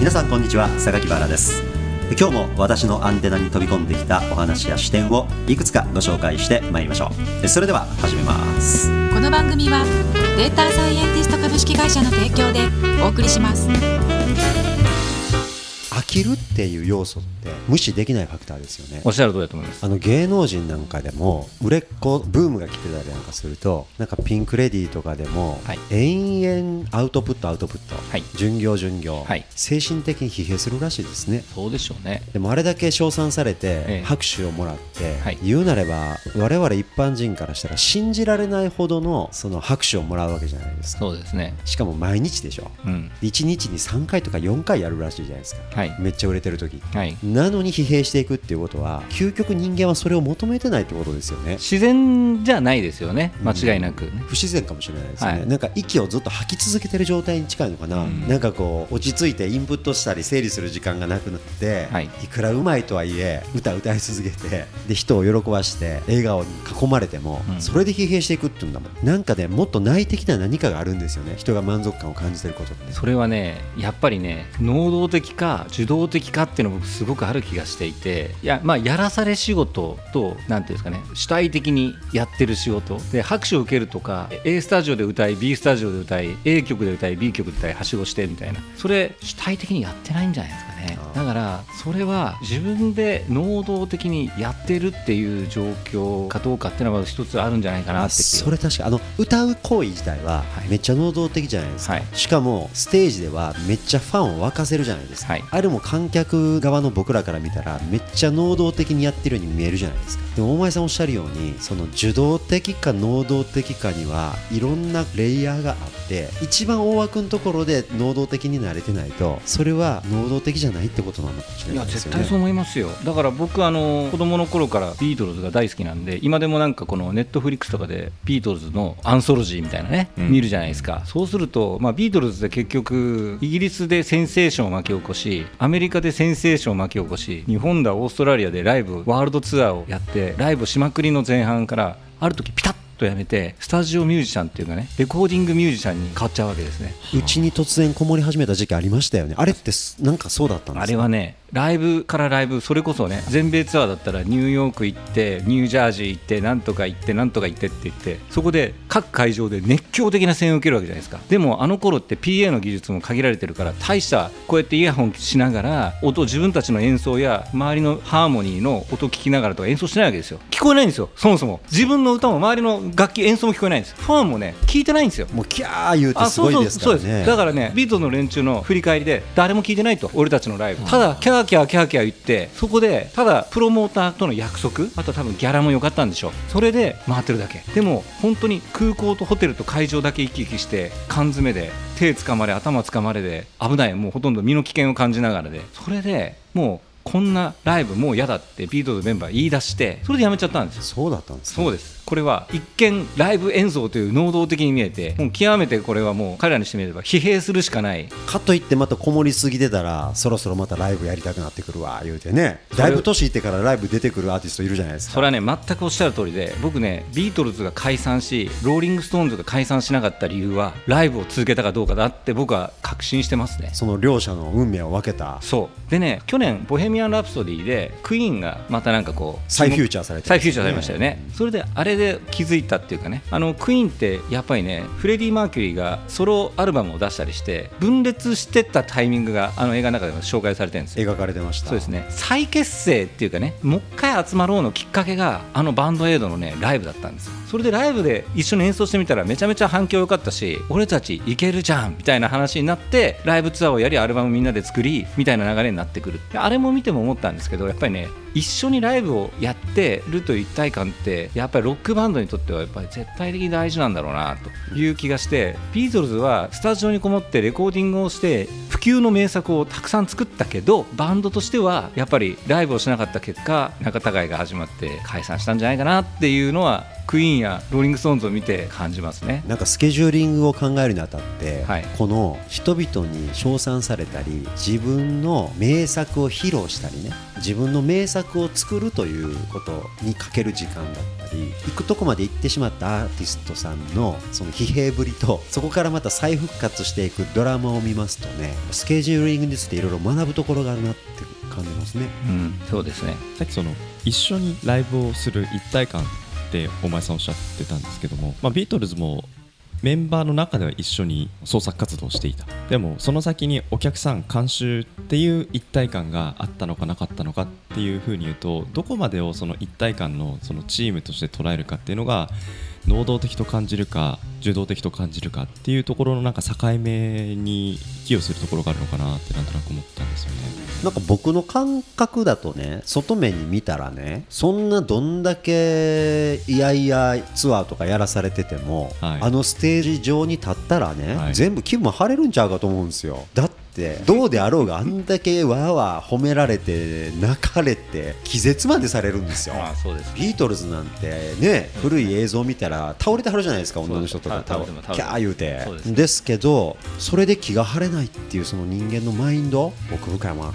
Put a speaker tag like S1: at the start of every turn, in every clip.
S1: 皆さんこんにちは榊原です。今日も私のアンテナに飛び込んできたお話や視点をいくつかご紹介してまいりましょう。それでは始めます。
S2: この番組はデータサイエンティスト株式会社の提供でお送りします。
S1: 飽きるっていう要素って無視できないファクターですよね。
S3: おっしゃる通りだと思います。
S1: あの芸能人なんかでも売れっ子ブームが来てたりなんかするとなんかピンク・レディーとかでも、
S3: はい。
S1: 延々アウトプットアウトプット、
S3: はい。
S1: 巡業巡業、
S3: はい。
S1: 精神的に疲弊するらしいですね。
S3: そうでしょうね。
S1: でもあれだけ称賛され
S3: え
S1: て
S3: え
S1: 拍手をもらって、
S3: はい。
S1: 言うなれば我々一般人からしたら信じられないほどのその拍手をもらうわけじゃないですか。
S3: そうですね。
S1: しかも毎日でしょ。
S3: うん。
S1: 1日に3回とか4回やるらしいじゃないですか、
S3: はい
S1: めっちゃ売れてる時。
S3: はい。
S1: なのに疲弊していくっていうことは究極人間はそれを求めてないってことですよね。
S3: 自然じゃないですよね。間違いなく、
S1: 不自然かもしれないですね、
S3: はい。
S1: なんか息をずっと吐き続けてる状態に近いのかな、
S3: うん。
S1: なんかこう落ち着いてインプットしたり整理する時間がなくなって、
S3: はい。
S1: いくらうまいとはいえ歌歌い続けてで人を喜ばして笑顔に囲まれても、
S3: うん。
S1: それで疲弊していくっていうんだもん。なんかねもっと内的な何かがあるんですよね。人が満足感を感じてることって。
S3: それはねやっぱりね能動的か受動的かっていうの僕すごくある気がしていていやまあやらされ仕事と何ていうんですかね主体的にやってる仕事。で拍手を受けるとか A スタジオで歌い B スタジオで歌い A 曲で歌い B 曲で歌いはしごしてみたいな。それ主体的にやってないんじゃないですかね。だからそれは自分で能動的にやってるっていう状況かどうかっていうのは一つあるんじゃないかなって
S1: それ確かあの歌う行為自体は
S3: はい。
S1: めっちゃ能動的じゃないですか、
S3: はい。
S1: しかもステージではめっちゃファンを沸かせるじゃないですか、
S3: はい。
S1: あれも観客側の僕らから見たらめっちゃ能動的にやってるように見えるじゃないですか。でも大前さんおっしゃるようにその受動的か能動的かにはいろんなレイヤーがあって一番大枠のところで能動的になれてないとそれは能動的じゃないってことなのかもしれ
S3: いや
S1: ないですよね。
S3: 絶対そう思いますよ。だから僕あの子供の頃からビートルズが大好きなんで今でもなんかこのネットフリックスとかでビートルズのアンソロジーみたいなね、
S4: うん。
S3: 見るじゃないですか。そうすると、まあ、ビートルズで結局イギリスでセンセーションを巻き起こしアメリカでセンセーションを巻き起こし日本だオーストラリアでライブワールドツアーをやってライブしまくりの前半からある時ピタッとやめてスタジオミュージシャンっていうかねレコーディングミュージシャンに変わっちゃうわけですね。
S1: うちに突然こもり始めた時期ありましたよね。あれってすなんかそうだったんですか？
S3: あれはねライブからライブそれこそね全米ツアーだったらニューヨーク行ってニュージャージー行ってなんとか行ってなんとか行ってって言ってそこで各会場で熱狂的な声援を受けるわけじゃないですか。でもあの頃って PA の技術も限られてるから大したこうやってイヤホンしながら音自分たちの演奏や周りのハーモニーの音聞きながらとか演奏してないわけですよ。聞こえないんですよそもそも。自分の歌も周りの楽器演奏も聞こえないんです。ファンもね聞いてないんですよ。
S1: もうキャー言うて
S3: あ
S1: すごいですからね。
S3: だからねビートの連中の振り返りで誰も聞いてないと俺たちのライブ。ただキャーキャーキャーキャー言ってそこでただプロモーターとの約束あと多分ギャラも良かったんでしょう。それで回ってるだけ。でも本当に空港とホテルと会場だけ行き来して缶詰で手つかまれ頭つかまれで危ないもうほとんど身の危険を感じながらで。それでもうこんなライブもう嫌だってビートルズメンバー言い出してそれでやめちゃったんですよ。
S1: そうだったんですね。
S3: そうですこれは一見ライブ演奏という能動的に見えてもう極めてこれはもう彼らにしてみれば疲弊するしかない。
S1: かといってまたこもりすぎてたらそろそろまたライブやりたくなってくるわ言うてね。
S3: れ
S1: だいぶ年いってからライブ出てくるアーティストいるじゃないですか。
S3: それはね全くおっしゃる通りで僕ねビートルズが解散しローリング・ストーンズが解散しなかった理由はライブを続けたかどうかだって僕は確信してますね。
S1: その両者の運命を分けた。
S3: そう。でね去年「ボヘミアン・ラプソディ」でクイーンがまたなんかこう
S1: 再フューチャーされてね。
S3: 再フューチャーされましたよね。それであれで気づいたっていうかね。あのクイーンってやっぱりねフレディ・マーキュリーがソロアルバムを出したりして分裂してったタイミングがあの映画の中でも紹介されてるんですよ。
S1: 描かれてました。
S3: そうですね。再結成っていうかねもう一回集まろうのきっかけがあのバンドエイドのねライブだったんですよ。それでライブで一緒に演奏してみたらめちゃめちゃ反響良かったし俺たちいけるじゃんみたいな話になってライブツアーをやりアルバムみんなで作りみたいな流れになってくる。であれも見ても思ったんですけどやっぱりね一緒にライブをやってるという一体感ってやっぱりロックバンドにとってはやっぱり絶対的に大事なんだろうなという気がしてビートルズはスタジオにこもってレコーディングをして不朽の名作をたくさん作ったけどバンドとしてはやっぱりライブをしなかった結果仲違いが始まって解散したんじゃないかなっていうのはクイーンやローリング・ストーンズを見て感じますね。
S1: なんかスケジューリングを考えるにあたって、
S3: はい
S1: この人々に称賛されたり自分の名作を披露したりね自分の名作を作るということにかける時間だったり行くとこまで行ってしまったアーティストさんのその疲弊ぶりとそこからまた再復活していくドラマを見ますとねスケジューリングについていろいろ学ぶところがあるなって感じますね。
S3: うんそうですね。
S4: さっきその一緒にライブをする一体感って大前さんおっしゃってたんですけども、まあ、ビートルズもメンバーの中では一緒に創作活動をしていた。でもその先にお客さん監修っていう一体感があったのかなかったのかっていうふうに言うとどこまでをその一体感のそのチームとして捉えるかっていうのが能動的と感じるか受動的と感じるかっていうところのなんか境目に寄与するところがあるのかなってなんとなく思ったんですよね。
S1: なんか僕の感覚だとね外面に見たらねそんなどんだけいやいやツアーとかやらされてても、
S4: はい。
S1: あのステージ上に立ったらね、
S4: はい。
S1: 全部気分晴れるんちゃうかと思うんですよ。だってどうであろうがあんだけわーわー褒められて泣かれて気絶までされるんですよ。
S3: まあそうです
S1: ビートルズなんてね古い映像見たら倒れてはるじゃないですか女の人とかキャー言うて。です。けどそれで気が晴れないっていうその人間のマインド奥深いもん。ね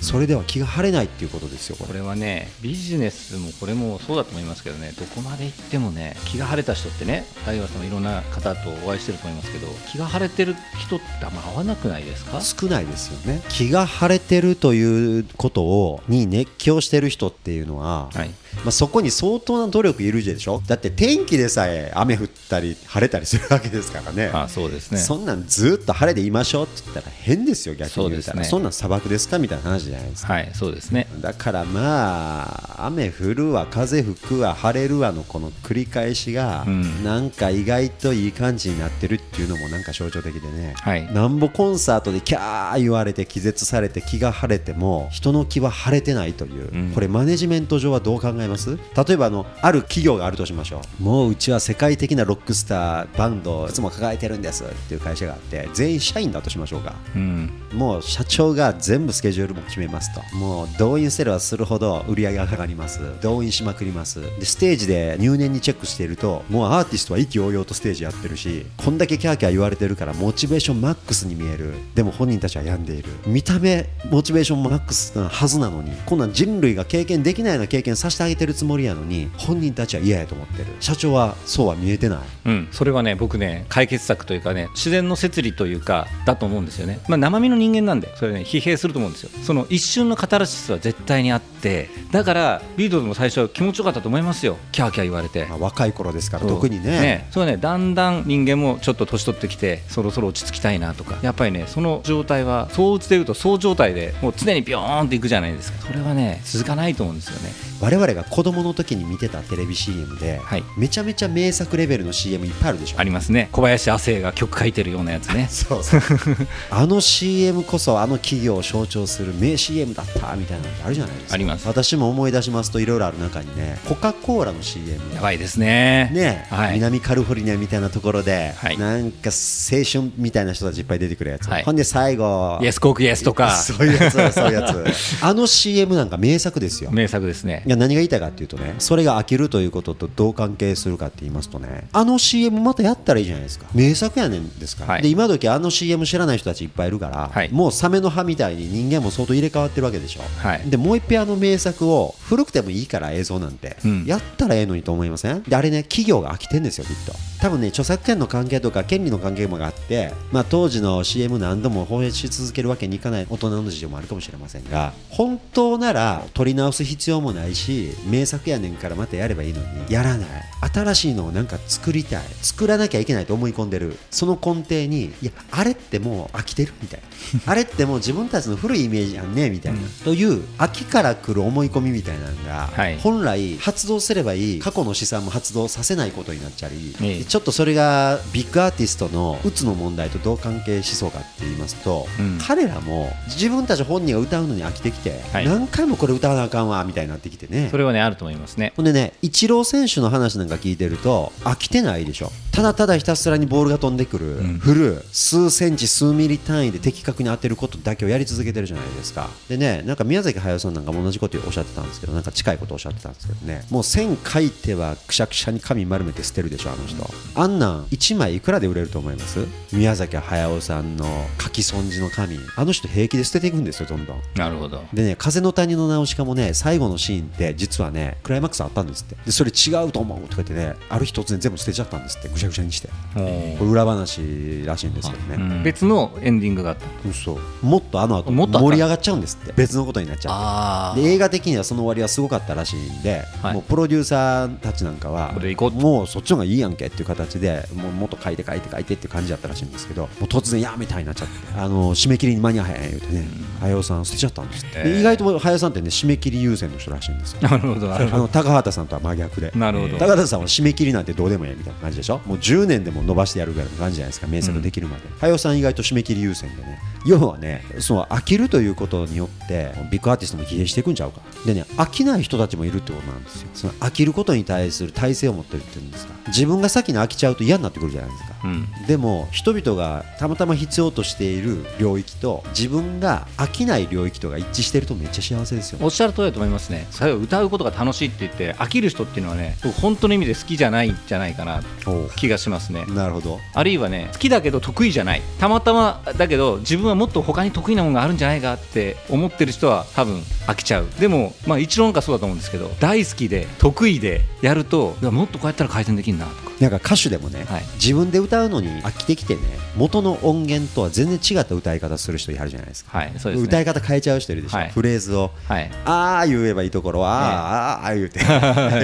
S1: それでは気が晴れないっていうことですよこれ。
S3: これはねビジネスもこれもそうだと思いますけどね。どこまで行ってもね気が晴れた人ってね太陽さんもいろんな方とお会いしてると思いますけど気が晴れてる人ってあんま合わなくないですか？
S1: 少ないですよね。気が晴れてるということをに熱狂してる人っていうのは、
S3: はい。
S1: まあ、そこに相当な努力いるでしょ。だって天気でさえ雨降ったり晴れたりするわけですからね。
S3: あそうですね。
S1: そんなんずっと晴れでいましょうって言ったら変ですよ逆に言ったら。そ,、
S3: そうですね。
S1: んなん砂漠ですかみたいな話じゃないですか。
S3: はいそうですね。
S1: だからまあ雨降るわ風吹くわ晴れるわのこの繰り返しが、
S3: うん。
S1: なんか意外といい感じになってるっていうのもなんか象徴的でね、
S3: はい。
S1: なんぼコンサートでキャー言われて気絶されて気が晴れても人の気は晴れてないという、
S4: うん。
S1: これマネジメント上はどう考えます？例えばあのある企業があるとしましょう。もううちは世界的なロックスターバンドをいつも抱えてるんですっていう会社があって全員社員だとしましょうか。
S3: うん。
S1: もう社長が全部スケジュールも決めますと。もう動員すればするほど売り上げが上がります。動員しまくります。でステージで入念にチェックしているともうアーティストは意気揚々とステージやってるしこんだけキャーキャー言われてるからモチベーションマックスに見える。でも本人たちは病んでいる。見た目モチベーションマックスなはずなのにこんなん人類が経験できないような経験させてあげてるつもりやのに本人たちは嫌やと思ってる。社長はそうは見えてない。
S3: うん、それはね僕ね解決策というかね自然の摂理というかだと思うんですよね、まあ、生身の人間なんでそれね疲弊すると思うんですよ。その一瞬のカタルシスは絶対にあってだからビートルズも最初は気持ちよかったと思いますよ。キャーキャー言われて。
S1: まあ若い頃ですから
S3: そう。
S1: 特にね。
S3: そうね。だんだん人間もちょっと年取ってきてそろそろ落ち着きたいなとか。やっぱりねその状態は相打ちでいうとそう状態でもう常にビヨーンっていくじゃないですか。それはね続かないと思うんですよね
S1: 我々が子供の時に見てたテレビ CM で、
S3: はい。
S1: めちゃめちゃ名作レベルの CM いっぱいあるでしょ？
S3: ありますね。小林亜生が曲書いてるようなやつね。
S1: そうそう。あの CM こそあの企業を象徴する名 CM だったみたいなのってあるじゃないですか。
S3: あります。
S1: 私も思い出しますといろいろある中にねコカ・コーラの CM
S3: やばいですね。
S1: ね、
S3: はい、
S1: 南カリフォルニアみたいなところで、
S3: はい。
S1: なんか青春みたいな人たちいっぱい出てくるやつ、
S3: はい。
S1: ほんで最後
S3: イエスコークイエスとか。
S1: そういうやつそういうやつ。あの CM なんか名作ですよ。
S3: 名作ですね
S1: いや何が言いたいかっていうとねそれが飽きるということとどう関係するかって言いますとねあの CM またやったらいいじゃないですか。名作やねんですから、
S3: はい。
S1: で今時あの CM 知らない人たちいっぱいいるから、
S3: はい。
S1: もうサメの歯みたいに人間も相当入れ替わってるわけでしょ、
S3: はい。
S1: でもう一遍あの名作を古くてもいいから映像なんて、
S3: うん。
S1: やったらええのにと思いません？であれね企業が飽きてんですよきっと。多分ね著作権の関係とか権利の関係もあって、まあ、当時の CM 何度も放映し続けるわけにいかない大人の事情もあるかもしれませんが本当なら撮り直す必要もないし名作やねんからまたやればいいのにやらない。新しいのをなんか作りたい。作らなきゃいけないと思い込んでる。その根底にいやあれってもう飽きてるみたいな。あれってもう自分たちの古いイメージやんねみたいな、という秋から来る思い込みみたいなのが、
S3: はい。
S1: 本来発動すればいい過去の資産も発動させないことになっちゃり、
S3: ええ。
S1: ちょっとそれがビッグアーティストのうつの問題とどう関係しそうかって言いますと、
S3: うん。
S1: 彼らも自分たち本人が歌うのに飽きてきて、
S3: はい。
S1: 何回もこれ歌わなあかんわみたいになってきてね。
S3: それはねあると思いますね。
S1: ほんでね、イチロー選手の話なんか聞いてると、飽きてないでしょ、ただただひたすらにボールが飛んでくる、
S3: ん。
S1: 振る、数センチ、数ミリ単位で的確に当てることだけをやり続けてるじゃないですか、でね、なんか宮崎駿さんなんかも同じことをおっしゃってたんですけど、なんか近いことをおっしゃってたんですけどね、もう線書いてはくしゃくしゃに紙丸めて捨てるでしょ、あの人、あんなん1枚いくらで売れると思います？宮崎駿さんの書き損じの紙、あの人、平気で捨てていくんですよ、どんどん。
S3: なるほど。
S1: でね、風の谷の直しかもね、最後のシーンっって実はねクライマックスあったんですって。でそれ違うと思うとか言ってねある日突然全部捨てちゃったんですって。ぐしゃぐしゃにして。これ裏話らしいんですけどね、
S3: 別のエンディングがあった。
S1: 嘘。もっとあの後
S3: もっとあった。
S1: 盛り上がっちゃうんですって。別のことになっちゃ
S3: あ
S1: って。で映画的にはその終わりはすごかったらしいんで、
S3: はい。
S1: もうプロデューサーたちなんかはもうそっちの方がいいやんけっていう形でもうもっと書いて書いて書いてっていう感じだったらしいんですけどもう突然やめたいになっちゃってあの締め切りに間に合わへん言うてね早尾さん捨てちゃったんですって、で意外と早尾さんってね締め切り優先の人らしいんですよ。
S3: なるほど。
S1: あの高畑さんとは真逆で。
S3: なるほど。
S1: 高畑さんは締め切りなんてどうでもいいみたいな感じでしょ？もう10年でも伸ばしてやるぐらいの感じじゃないですか？名作できるまで、早尾さん意外と締め切り優先でね。要はねその飽きるということによってビッグアーティストも疲弊していくんちゃうか？でね飽きない人たちもいるってことなんですよ。その飽きることに対する体制を持ってるっていうんですか？自分が先に飽きちゃうと嫌になってくるじゃないですか
S3: うん。
S1: でも人々がたまたま必要としている領域と自分が飽きない領域とが一致してるとめっちゃ幸せですよ
S3: おっしゃる通りだと思いますね。それを歌うことが楽しいって言って飽きる人っていうのはね僕本当の意味で好きじゃないんじゃないかな気がしますね。
S1: なるほど。
S3: あるいはね好きだけど得意じゃない。たまたまだけど自分はもっと他に得意なものがあるんじゃないかって思ってる人は多分飽きちゃう。でもまあ一論かそうだと思うんですけど大好きで得意でやるといやもっとこうやったら改善できるなとか。
S1: なんか歌手でもね、
S3: はい。
S1: 自分で歌うのに飽きてきてね元の音源とは全然違った歌い方する人いはるじゃないですか。
S3: はいそうですね。
S1: 歌い方変えちゃう人いるでしょ、
S3: はい。
S1: フレーズを。
S3: はい。
S1: ああ言えばいいところはあーあーあー言うて。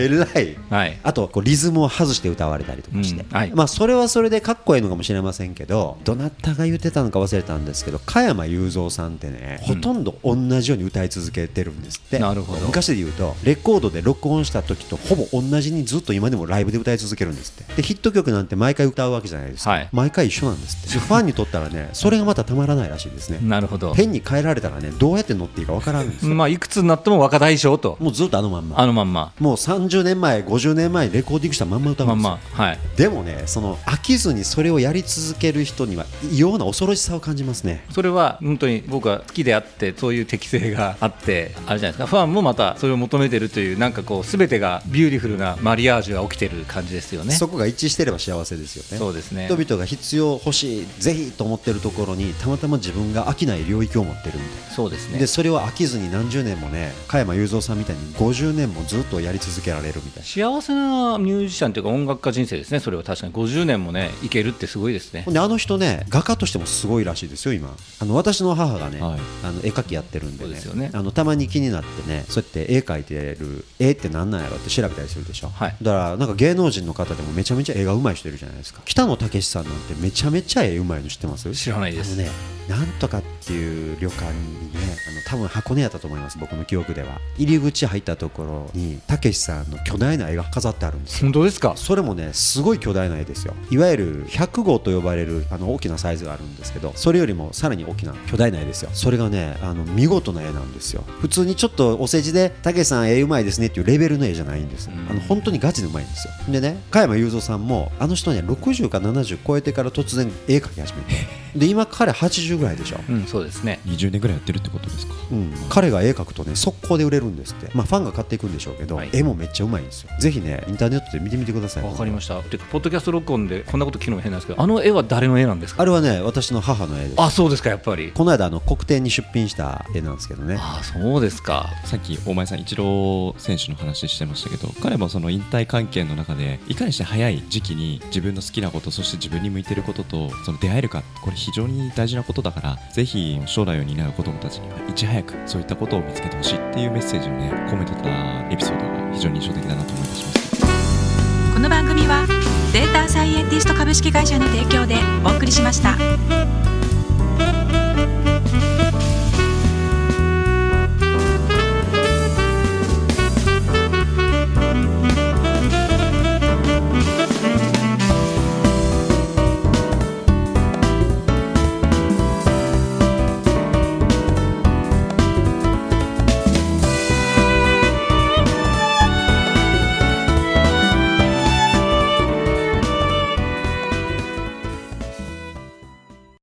S1: えらい。
S3: はい。
S1: あとこうリズムを外して歌われたりとかして、
S3: うんはい。
S1: まあそれはそれでかっこいいのかもしれませんけどどなたが言ってたのか忘れたんですけど加山雄三さんってね、ほとんど同じように歌い続けてるんですって。
S3: なるほど。
S1: 昔で言うとレコードで録音した時とほぼ同じにずっと今でもライブで歌い続けるんですって。でヒット曲なんて毎回歌うわけじゃないですか、
S3: はい。
S1: 毎回一緒なんですファンにとったらねそれがまたたまらないらしいですね。
S3: なるほど。
S1: 変に変えられたらねどうやって乗っていいかわからんです。よ
S3: まあいくつになっても若大将と。
S1: もうずっとあのまんま。
S3: あのまんま。
S1: もう30年前50年前にレコーディングしたまんま歌うんですよ、
S3: まんまはい。
S1: でもねその飽きずにそれをやり続ける人には異様な恐ろしさを感じますね。
S3: それは本当に僕は好きであってそういう適性があってあれじゃないですか。ファンもまたそれを求めてるというなんかこう全てがビューティフルなマリアージュが起きてる感じですよね。
S1: そこが一致してれば幸せですよね。
S3: そうですね。
S1: 人々が必要欲しいぜひと思ってるところにたまたま自分が飽きない領域を持ってるみたい
S3: そうですね。
S1: なでそれを飽きずに何十年もね加山雄三さんみたいに50年もずっとやり続けられるみたいな。
S3: 幸せなミュージシャンというか音楽家人生ですねそれは確かに。50年もねいけるってすごいですね。
S1: であの人ね画家としてもすごいらしいですよ今。あの私の母がね、
S4: はい。
S1: あの絵描きやってるんでね。
S3: そうですよね。
S1: あのたまに気になってねそうやって絵描いてる絵って何なんやろって調べたりするでしょ、
S3: はい。
S1: だからなんか芸能人の方でもめちゃめちゃ絵が上手い人いるじゃないですか。北野武さんなんてめちゃめちゃ絵うまいの知ってます
S3: 知らないです
S1: ねなんとかっていう旅館にねあの多分箱根やったと思います僕の記憶では。入り口入ったところに武さんの巨大な絵が飾ってあるんですよ。
S3: 本当ですか？
S1: それもねすごい巨大な絵ですよ。いわゆる100号と呼ばれるあの大きなサイズがあるんですけどそれよりもさらに大きな巨大な絵ですよ。それがねあの見事な絵なんですよ。普通にちょっとお世辞で「たけしさん絵うまいですね」っていうレベルの絵じゃないんです
S3: うん。
S1: あの本当にガチでうまいんですよ。でね加山雄三さんもあの人ね60か70超えてから突然絵描き始めてで今彼80ぐらいでしょ？
S3: うんそうですね。
S4: 20年ぐらいやってるってことですか？
S1: うん、彼が絵描くとね速攻で売れるんですって、まあ、ファンが買っていくんでしょうけど、
S3: はい。
S1: 絵もめっちゃうまいんですよ。ぜひねインターネットで見てみてください。
S3: わかりました。てかポッドキャスト録音でこんなこと聞くのも変なんですけどあの絵は誰の絵なんですか？
S1: あれはね私の母の絵です。
S3: あそうですかやっぱり。
S1: この間あの国展に出品した絵なんですけどね。
S3: あそうですか。
S4: さっき大前さんイチロー選手の話してましたけど彼もその引退関係の中でいかにして早い時期に自分の好きなことそして自分に向いてることとその出会えるかこれ非常に大事なことだからぜひ将来を担う子どもたちにはいち早くそういったことを見つけてほしいっていうメッセージをね込めてたエピソードが非常に印象的だなと思いました
S2: この番組はデータサイエンティスト株式会社の提供でお送りしました。